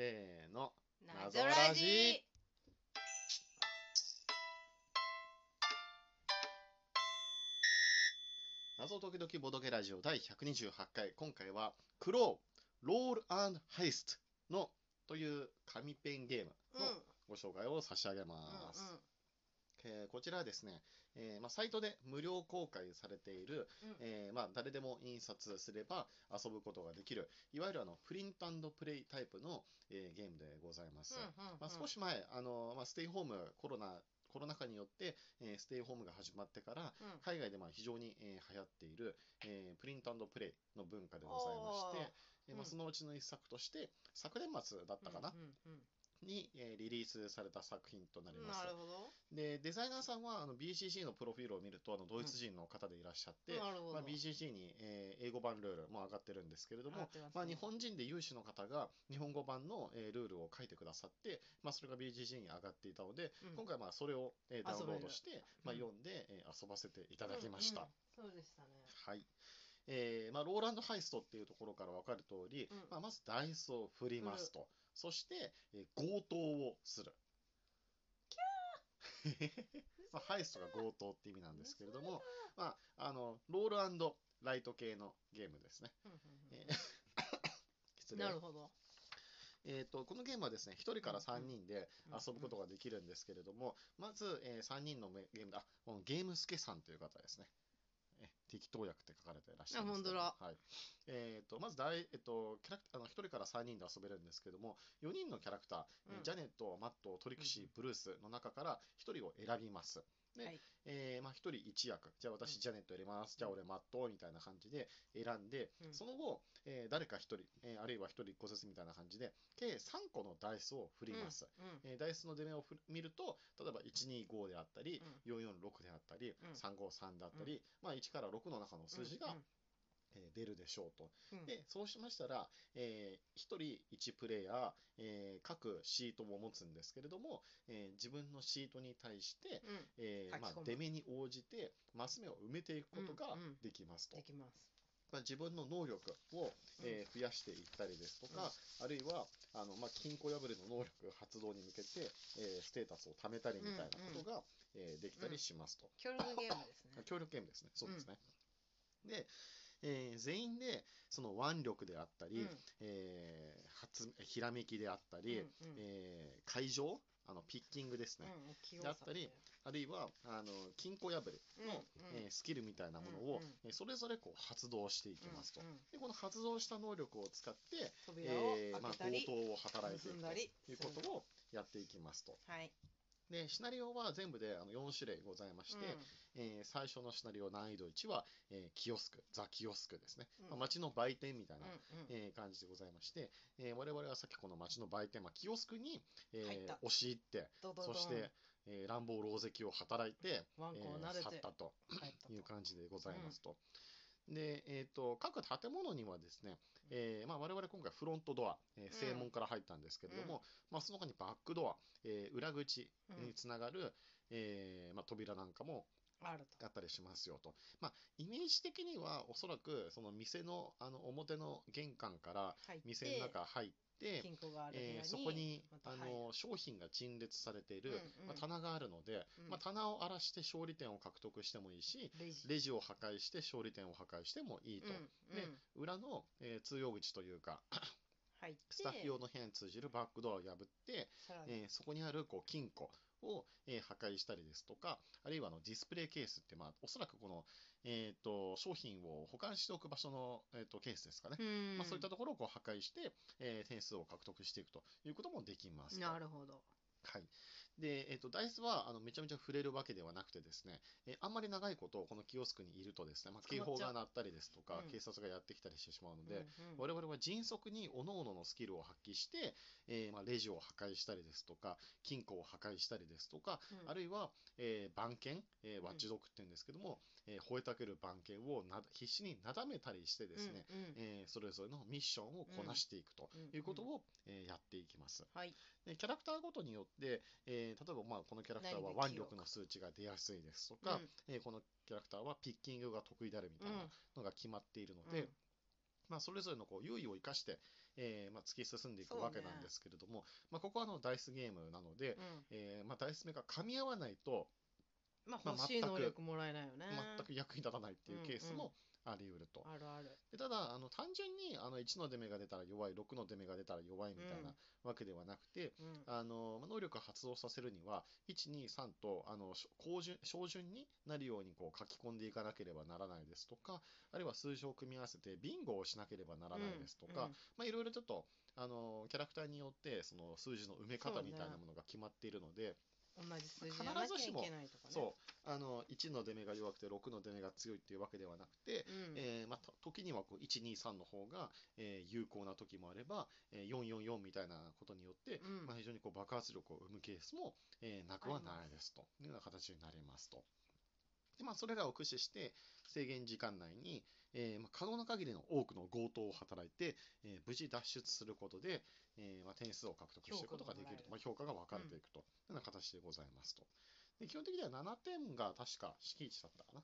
せーの。謎ラジ謎解きドキボドゲラジオ第128回。今回は、クロー、ロールハイストのという紙ペンゲームうんのご紹介を差し上げます。えーこちらはですね、えーまあ、サイトで無料公開されている、うん。えーまあ、誰でも印刷すれば遊ぶことができる、いわゆるあのプリントプレイタイプの、えーゲームでございます。まあ、少し前、あのまあ、ステイホーム、コロナコロナ禍によって、えーステイホームが始まってから、うん。海外でまあ非常に、えー流行っている、えープリントプレイの文化でございまして、えーまあ、うんそのうちの一作として、昨年末だったかな、うんうんに、えーリリースされた作品となりうんますで、デザイナーさんはあの BCC のプロフィールを見ると、あのドイツ人の方でいらっしゃって、なるほど。まあ、BCC に、えー英語版ルールも上がってるんですけれどもますね、まあ、日本人で有志の方が日本語版の、えールールを書いてくださって、まあ、それが BCC に上がっていたので、うん。今回まあそれを、えーダウンロード遊して、まあ、うん。読んで、えー遊ばせていただきました。うんうんそうでしたね。はい。えーまあ、ローランドハイストっていうところから分かる通り、うん。まあ、まずダイスを振りますと、そして、えー強盗をする。まあ、ハイストが強盗って意味なんですけれども、まあ、あのロールライト系のゲームですね。失礼なるほどえー、とこのゲームはですね1人から3人でうん遊ぶことができるんですけれども、まず、え3人のメゲームで、あこのゲームスケさんという方ですね。え適当役って書かれていらっしゃいます。けどあ本はい。えー、とまず大、えっとキャラクターあの1人から3人で遊べるんですけども、4人のキャラクターうん。ジャネット、マット、トリクシー、ブルースの中から1人を選びます。ではい。えーまあ、1人1役、じゃあ私、うん。ジャネット入れます、じゃあ俺、マットみたいな感じで選んで、うん。その後、えー誰か1人、えーあるいは1人1個ずつみたいな感じで、計3個のダイスを振ります。うん。えーダイスの出目をふ見ると、例えば125であったり、446であったり、ん。353であったり、まあ、1から6の中の数字が、うんえー出るでしょうと。うん。で、そうしましたら、え1人1プレイヤー、えー各シートを持つんですけれども、えー自分のシートに対して、うん。えーまあ出目に応じてマス目を埋めていくことがうんうん。できますと。できます。まあ、自分の能力を、えー増やしていったりですとか、あるいはあの、まあ、金庫破りの能力発動に向けて、えーステータスを貯めたりみたいなことが、えーできたりしますと。協力ゲームですね。協力ゲームですね。そうですね。で、えー全員でその腕力であったり、うん。えー発ひらめきであったり、うんうん。えー会場あのピッキングですね、うんであったりあるいはあの金庫破りの、うんうん。えースキルみたいなものを、うんうん。えーそれぞれこう発動していきますと。うんうん。でこの発動した能力を使って、えーまあ、強盗を働いていくということをやっていきますと。はいで、シナリオは全部であの4種類ございまして、えー最初のシナリオ難易度1は、えーキオスク、ザ・キオスクですね。うん。まあ、街の売店みたいな、うんうん。えー感じでございまして、えー我々はさっきこの街の売店、まあ、キオスクに、えー押し入って、そして、えー乱暴狼藉を働いて、ワンコをえー去ったと帰ったと。いう感じでございますと。で、えー、と各建物にはですね、えーまあ、我々今回フロントドア、えー正門から入ったんですけれども、まあ、その他にバックドア、えー裏口につながる、えーまあ、扉なんかもあったりしますよと。まあ、イメージ的にはおそらくその店のあの表の玄関から店の中入って、えーそこにあの商品が陳列されている、まあ、棚があるので、うん。まあ、棚を荒らして勝利点を獲得してもいいし、レジ。を破壊して勝利点を破壊してもいいと。うんでうん。裏の、えー通用口というか、スタッフ用の部屋に通じるバックドアを破って、えーそこにあるこう金庫を、えー破壊したりですとか、あるいはあのディスプレイケースって、まあ、おそらくこの、えー、と商品を保管しておく場所の、えー、とケースですかね。うんまあ、そういったところをこう破壊して、えー点数を獲得していくということもできますと。なるほどはい。で、えっ、と、ダイスは、あの、めちゃめちゃ触れるわけではなくてですね、えーあんまり長いこと、このキオスクにいるとですね、まあ、警報が鳴ったりですとか、うん。警察がやってきたりしてしまうので、うんうん我々は迅速に各々のスキルを発揮して、えーまあ、レジを破壊したりですとか、金庫を破壊したりですとか、うん。あるいは、えー番犬、えーワッチドッグって言うんですけども、えー吠えたける番犬をな必死になだめたりしてですね、うんうん。えーそれぞれのミッションをこなしていくとうんいうことを、えーやっていきます。はい。でキャラクターごとによって、えー例えばまあこのキャラクターは腕力の数値が出やすいですとか、えーこのキャラクターはピッキングが得意であるみたいなのが決まっているので、うん。まあ、それぞれのこう優位を生かして、えーまあ、突き進んでいくわけなんですけれども、まあ、ここはあのダイスゲームなので、うん。えーまあ、ダイス目が噛み合わないとまあまあ欲しい能力もらえないよね。全く役に立たないっていうケースもあり得ると。あるある。でただあの単純にあの1の出目が出たら弱い6の出目が出たら弱いみたいなわけではなくて、うん。あのまあ能力を発動させるには123とあのし高順小順になるようにこう書き込んでいかなければならないですとかあるいは数字を組み合わせてビンゴをしなければならないですとか、うん。まあ、いろいろちょっとあのキャラクターによってその数字の埋め方みたいなものが決まっているので、同じ数字じゃなきゃいけないとかね。そう。あの1の出目が弱くて6の出目が強いっていうわけではなくて、うん。えーまあ、と時にはこう123の方が、えー有効な時もあれば、えー444みたいなことによって、うん。まあ、非常にこう爆発力を生むケースも、えーなくはないですと。いうような形になりますと。でまあ、それらを駆使して制限時間内に、えーまあ、可能な限りの多くの強盗を働いて、えー無事脱出することで、えーまあ、点数を獲得していくことができると、まあ、評価が分かれていくというような形でございますと。で基本的には7点が確か敷地だったかな。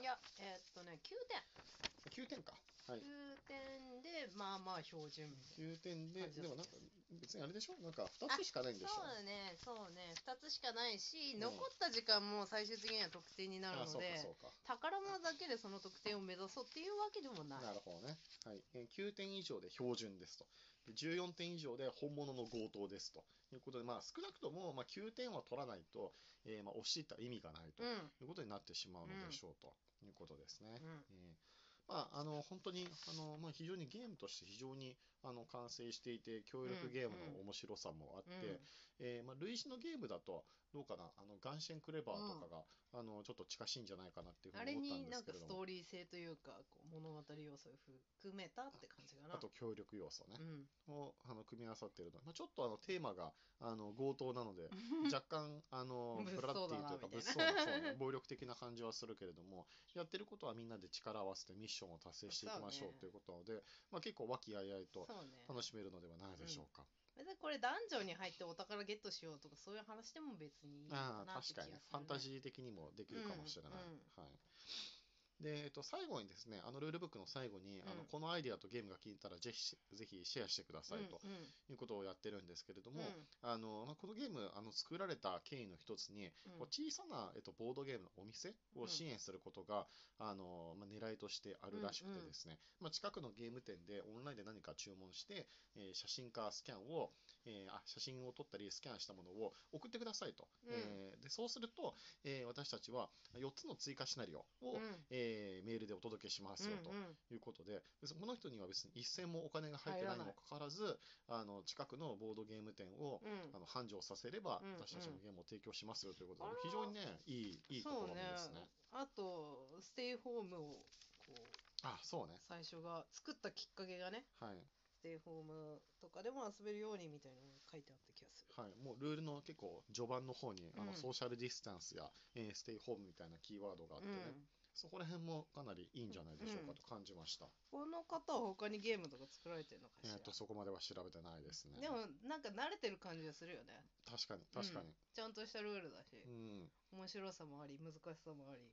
いやえーっとね9点9点か。はい。9点でまあまあ標準みたいな9点で、でもなんか別にあれでしょ？なんか2つしかないんでしょ？そうだねそうね2つしかないし、うん残った時間も最終的には得点になるので。宝物だけでその得点を目指そうっていうわけでもないなるほどね。はい。えー9点以上で標準ですと。14点以上で本物の強盗ですと。いうことで、まあ少なくともまあ9点は取らないと、えーまあ押し入った意味がないということになってしまうのでしょうということですね。うんえーまあ、あの本当にあの、まあ、非常にゲームとして非常にあの完成していて協力ゲームの面白さもあって、うん。えーまあ、類似のゲームだとどうかなあのガンシェンクレバーとかが、あのちょっと近しいんじゃないかなっていうふうに思ったんになんかですけれども。ストーリー性というかこう物語要素を含めたって感じかな。あと協力要素ね。う、ん。をあの組み合わさっているの。で、まあ、ちょっとあのテーマがあの強盗なので 若干あの物騒ブラッディというか物騒なそう、ね、暴力的な感じはするけれどもやってることはみんなで力を合わせてミッションを達成していきましょうということなので、まあ、結構和気あいあいと楽しめるのではないでしょうか。別にこれダンジョンに入ってお宝ゲットしようとかそういう話でも別にいいのああなって確かに、気がするね。ファンタジー的にもできるかもしれない。うんうん。はいでえっと、最後にですね、あのルールブックの最後に、あのうん。このアイデアとゲームが気に入ったらぜひぜひシェアしてくださいとうんうん。いうことをやってるんですけれども、うん。あのまあ、このゲームあの作られた経緯の一つに、うん。こう小さな、えっと、ボードゲームのお店を支援することが、あのまあ、狙いとしてあるらしくてですね、まあ、近くのゲーム店でオンラインで何か注文して、えー写真かスキャンを、えーあ写真を撮ったりスキャンしたものを送ってくださいと、うん。えーでそうすると、えー私たちは4つの追加シナリオを、うん。えーメールでお届けしますよと。うんうん。いうことで、でそこの人には別に一銭もお金が入ってないにもかかわらず、あの近くのボードゲーム店を、うん。あの繁盛させれば、うん私たちのゲームを提供しますよということで、あら非常にね、いい、いいところですね。あとステイホームをこうあ、そうね。最初が作ったきっかけがね。はい。ステイホームとかでも遊べるようにみたいなのが書いてあった気がする。はい、もうルールの結構序盤の方に、あのうん。ソーシャルディスタンスや、えーステイホームみたいなキーワードがあってね、そこら辺もかなりいいんじゃないでしょうかと感じました。この方は他にゲームとか作られてるのかしら、えっ、と、そこまでは調べてないですね。でもなんか慣れてる感じがするよね。確かに、確かに。ちゃんとしたルールだし。う、ん。面白さもあり難しさもあり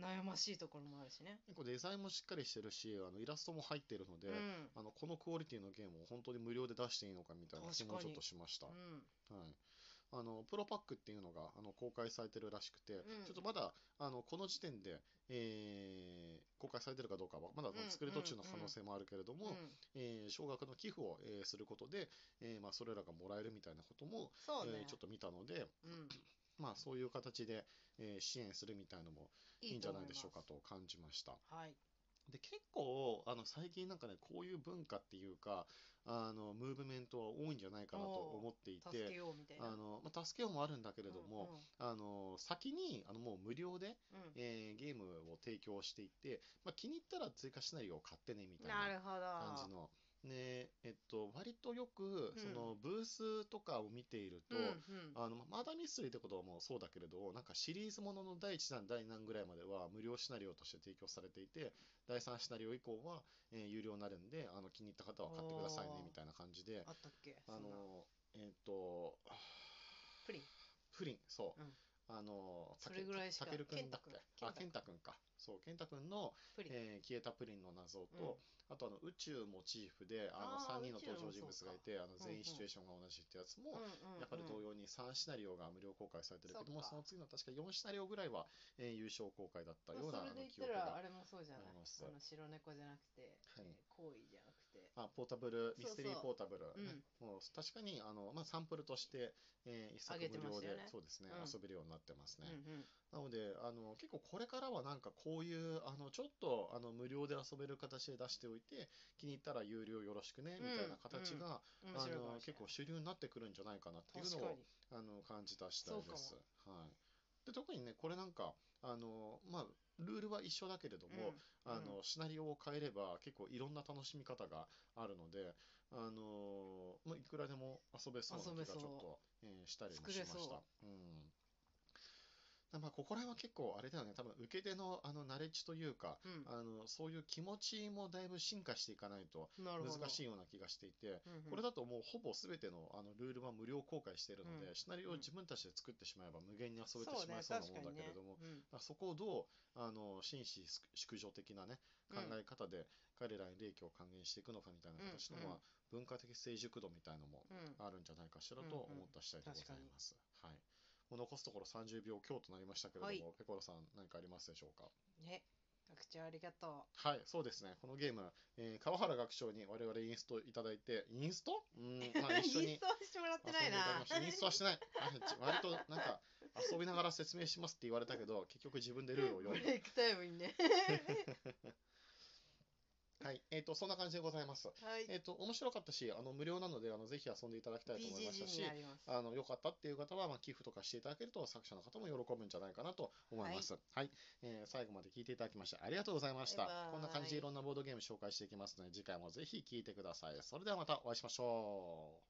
悩ましいところもあるしね。結構デザインもしっかりしてるし、あのイラストも入っているので、うん。あのこのクオリティのゲームを本当に無料で出していいのかみたいな気もちょっとしました。うん。はい、あのプロパックっていうのがあの公開されてるらしくて、うん。ちょっとまだあのこの時点で、えー公開されてるかどうかはまだん。作る途中の可能性もあるけれども、うん。えー少額の寄付を、えーすることで、えーまあ、それらがもらえるみたいなことも、ね。えーちょっと見たので、うんまあ、そういう形で、えー支援するみたいのもいいんじゃないでしょうかとと感じました。思いますはい。で結構あの最近なんかねこういう文化っていうかあのムーブメントは多いんじゃないかなと思ってい助けてようみたいな。あの、まあ、助けようもあるんだけれども、あの先にあのもう無料で、うん。うんうんえーゲームを提供していって、まあ、気に入ったら追加シナリオを買ってねみたいななるほど。感じの。ねえっと、割とよくそのブースとかを見ていると、うんうん。あのマーダーミステリーってことはもうそうだけれど、なんかシリーズものの第1弾、第何ぐらいまでは無料シナリオとして提供されていて、第3シナリオ以降は、えー有料になるんで、あの気に入った方は買ってくださいねおーみたいな感じで、あったっけ？あそんな。のえっと、プリン。プリン、そう、うん。あの、それぐらいしかたけるくんだっけ？あ、健健太くんか。そう、健太くんの、えー消えたプリンの謎と、あとあの宇宙モチーフであのあー3人の登場人物がいてあの全員シチュエーションが同じってやつも、やっぱり同様に3シナリオが無料公開されてるけどもそっかその次の確か4シナリオぐらいは、えー優勝公開だったようなあのそれで記憶が言ったらあれもそうじゃない？あります。あの白猫じゃなくて、はい。えー行為じゃなくて。あポータブルミステリーポータブル、うん。ねもう確かにあの、まあ、サンプルとして、えー一作上げて無料で、ましたよね。そうですね、うん。遊べるようになってますね、うんうん。なのであの結構これからはなんかこういうあのちょっとあの無料で遊べる形で出しておいて気に入ったら有料よろしくねみたいな形が、面あ白いかもしれの結構主流になってくるんじゃないかなっていうのをあの感じた次第です。そはい、で特にねこれなんかあの、まあ、ルールは一緒だけれども、うん。あのシナリオを変えれば結構いろんな楽しみ方があるので、あのまあ、いくらでも遊べそうな気がちょっと、えーしたりもしました。う。ん。だまあここら辺は結構あれだよね。多分受け手のあのナレッジというか、うん。あのそういう気持ちもだいぶ進化していかないと難しいような気がしていて、うんうん。これだともうほぼ全てのあのルールは無料公開しているので、うん。シナリオを自分たちで作ってしまえば無限に遊べてそうねしまいそうなものだけれども、うんだからそこをどうあの紳士淑女的な、ね、考え方で彼らに利益を還元していくのかみたいな形の、うんうん。まあ、文化的成熟度みたいのもうん。あるんじゃないかしらと思った次第でございます。はいもう残すところ30秒強となりましたけれども、はい。ペコロさん何かありますでしょうか？ね学長ありがとはい、そうですね。このゲーム、えー川原学長に我々インストいただいて、インスト？うん、まあう 一緒に。インストはしてもらってないな。インストはしてない。はい割となんか遊びながら説明しますって言われたけど、結局自分でルールをブ読んレイ クタイムにねで。っ、と、そんな感じでございます。はいえっ、と、面白かったし、あの無料なので、あのぜひ遊んでいただきたいと思いましたしあの良かったっていう方は、まあ、寄付とかしていただけると作者の方も喜ぶんじゃないかなと思います。はい、えー最後まで聞いていただきましてありがとうございました。こんな感じでいろんなボードゲーム紹介していきますので、次回もぜひ聞いてください。それではまたお会いしましょう。